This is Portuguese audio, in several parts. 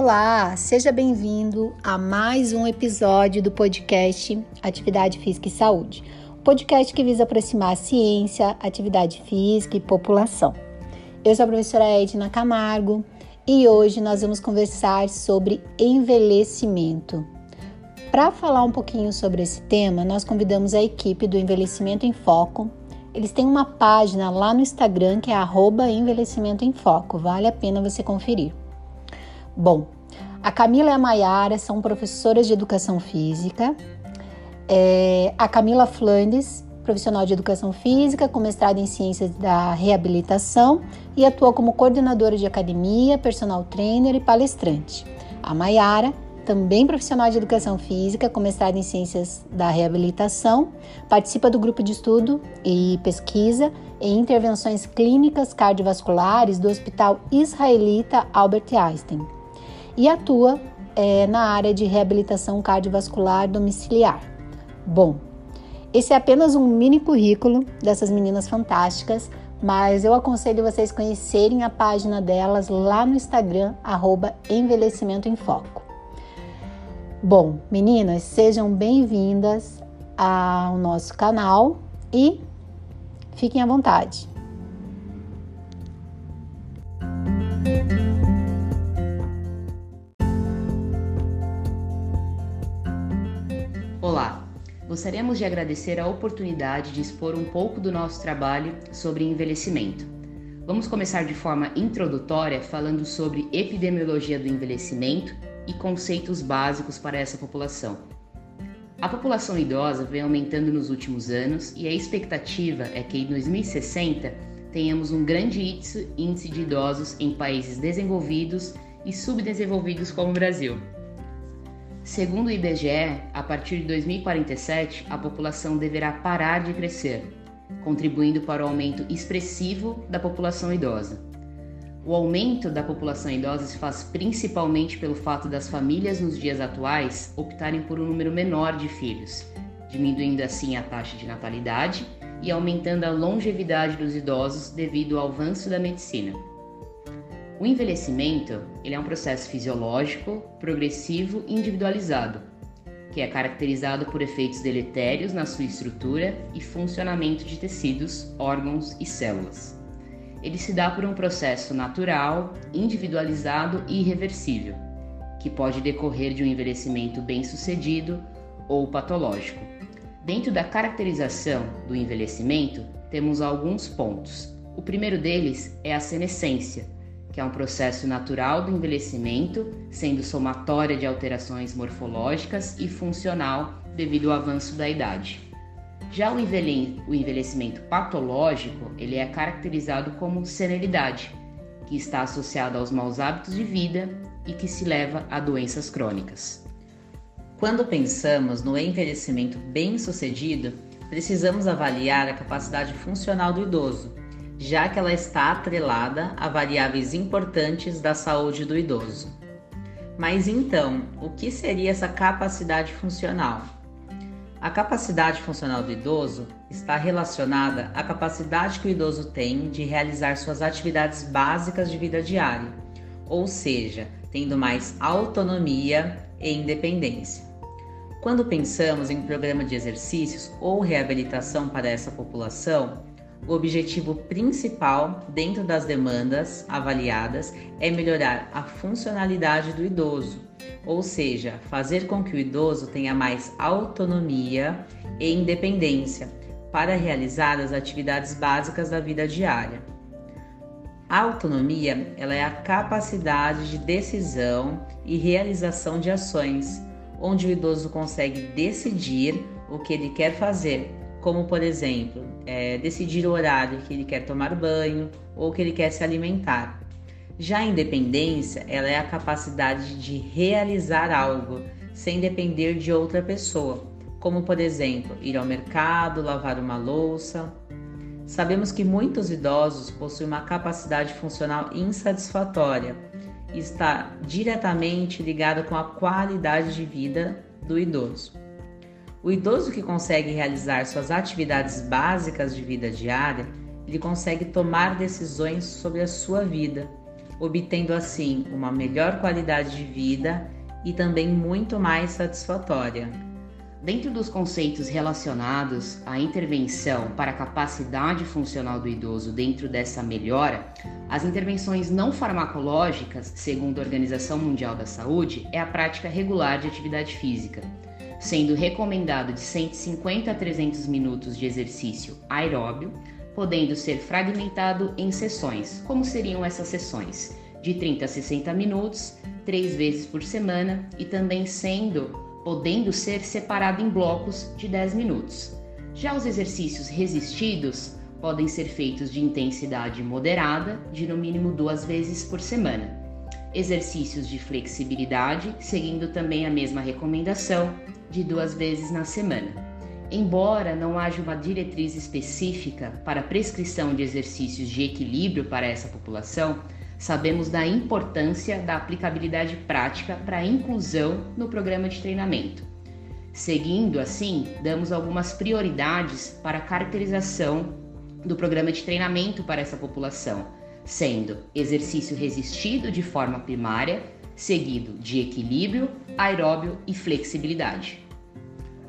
Olá, seja bem-vindo a mais um episódio do podcast Atividade Física e Saúde. Um podcast que visa aproximar a ciência, atividade física e população. Eu sou a professora Edna Camargo e hoje nós vamos conversar sobre envelhecimento. Para falar um pouquinho sobre esse tema, nós convidamos a equipe do Envelhecimento em Foco. Eles têm uma página lá no Instagram que é Envelhecimento em Foco. Vale a pena você conferir. Bom, a Camila e a Maiara são professoras de educação física. É, a Camila Flandes, profissional de educação física, com mestrado em ciências da reabilitação e atua como coordenadora de academia, personal trainer e palestrante. A Maiara, também profissional de educação física, com mestrado em ciências da reabilitação, participa do grupo de estudo e pesquisa em intervenções clínicas cardiovasculares do Hospital Israelita Albert Einstein e atua é, na área de reabilitação cardiovascular domiciliar. Bom, esse é apenas um mini currículo dessas meninas fantásticas, mas eu aconselho vocês conhecerem a página delas lá no Instagram, arroba Envelhecimento em Foco. Bom, meninas, sejam bem-vindas ao nosso canal e fiquem à vontade. Gostaríamos de agradecer a oportunidade de expor um pouco do nosso trabalho sobre envelhecimento. Vamos começar de forma introdutória falando sobre epidemiologia do envelhecimento e conceitos básicos para essa população. A população idosa vem aumentando nos últimos anos e a expectativa é que em 2060 tenhamos um grande índice de idosos em países desenvolvidos e subdesenvolvidos como o Brasil. Segundo o IBGE, a partir de 2047, a população deverá parar de crescer, contribuindo para o aumento expressivo da população idosa. O aumento da população idosa se faz principalmente pelo fato das famílias nos dias atuais optarem por um número menor de filhos, diminuindo assim a taxa de natalidade e aumentando a longevidade dos idosos devido ao avanço da medicina. O envelhecimento ele é um processo fisiológico, progressivo e individualizado, que é caracterizado por efeitos deletérios na sua estrutura e funcionamento de tecidos, órgãos e células. Ele se dá por um processo natural, individualizado e irreversível, que pode decorrer de um envelhecimento bem-sucedido ou patológico. Dentro da caracterização do envelhecimento, temos alguns pontos. O primeiro deles é a senescência, que é um processo natural do envelhecimento, sendo somatória de alterações morfológicas e funcional devido ao avanço da idade. Já o envelhecimento patológico, ele é caracterizado como senilidade, que está associado aos maus hábitos de vida e que se leva a doenças crônicas. Quando pensamos no envelhecimento bem-sucedido, precisamos avaliar a capacidade funcional do idoso, já que ela está atrelada a variáveis importantes da saúde do idoso. Mas então, o que seria essa capacidade funcional? A capacidade funcional do idoso está relacionada à capacidade que o idoso tem de realizar suas atividades básicas de vida diária, ou seja, tendo mais autonomia e independência. Quando pensamos em um programa de exercícios ou reabilitação para essa população, o objetivo principal, dentro das demandas avaliadas, é melhorar a funcionalidade do idoso, ou seja, fazer com que o idoso tenha mais autonomia e independência para realizar as atividades básicas da vida diária. A autonomia ela é a capacidade de decisão e realização de ações, onde o idoso consegue decidir o que ele quer fazer como por exemplo, é, decidir o horário que ele quer tomar banho ou que ele quer se alimentar. Já a independência, ela é a capacidade de realizar algo sem depender de outra pessoa, como por exemplo, ir ao mercado, lavar uma louça. Sabemos que muitos idosos possuem uma capacidade funcional insatisfatória e está diretamente ligada com a qualidade de vida do idoso. O idoso que consegue realizar suas atividades básicas de vida diária, ele consegue tomar decisões sobre a sua vida, obtendo assim uma melhor qualidade de vida e também muito mais satisfatória. Dentro dos conceitos relacionados à intervenção para a capacidade funcional do idoso dentro dessa melhora, as intervenções não farmacológicas, segundo a Organização Mundial da Saúde, é a prática regular de atividade física, sendo recomendado de 150 a 300 minutos de exercício aeróbio, podendo ser fragmentado em sessões. Como seriam essas sessões? De 30 a 60 minutos, três vezes por semana e também sendo podendo ser separado em blocos de 10 minutos. Já os exercícios resistidos podem ser feitos de intensidade moderada, de no mínimo duas vezes por semana. Exercícios de flexibilidade, seguindo também a mesma recomendação, de duas vezes na semana. Embora não haja uma diretriz específica para prescrição de exercícios de equilíbrio para essa população, sabemos da importância da aplicabilidade prática para a inclusão no programa de treinamento. Seguindo assim, damos algumas prioridades para a caracterização do programa de treinamento para essa população, sendo exercício resistido de forma primária, seguido de equilíbrio, aeróbio e flexibilidade.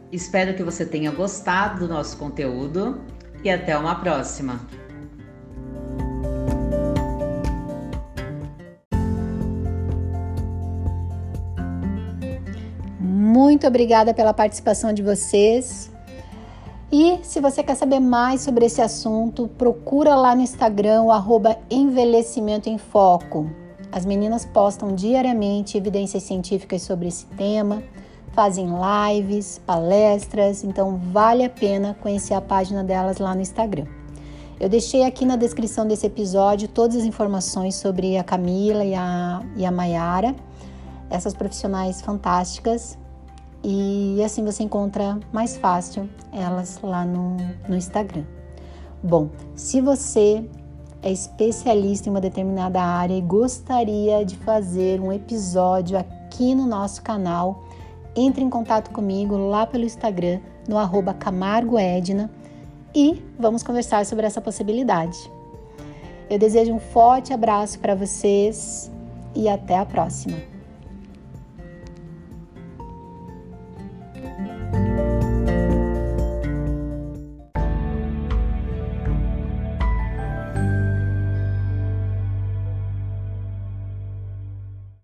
Espero que você tenha gostado do nosso conteúdo e até uma próxima! Muito obrigada pela participação de vocês. E se você quer saber mais sobre esse assunto, procura lá no Instagram o arroba Envelhecimento em Foco. As meninas postam diariamente evidências científicas sobre esse tema, fazem lives, palestras, então vale a pena conhecer a página delas lá no Instagram. Eu deixei aqui na descrição desse episódio todas as informações sobre a Camila e a, e a Mayara, essas profissionais fantásticas e assim você encontra mais fácil elas lá no, no Instagram. Bom, se você é especialista em uma determinada área e gostaria de fazer um episódio aqui no nosso canal, entre em contato comigo lá pelo Instagram, no arroba CamargoEdna, e vamos conversar sobre essa possibilidade. Eu desejo um forte abraço para vocês e até a próxima.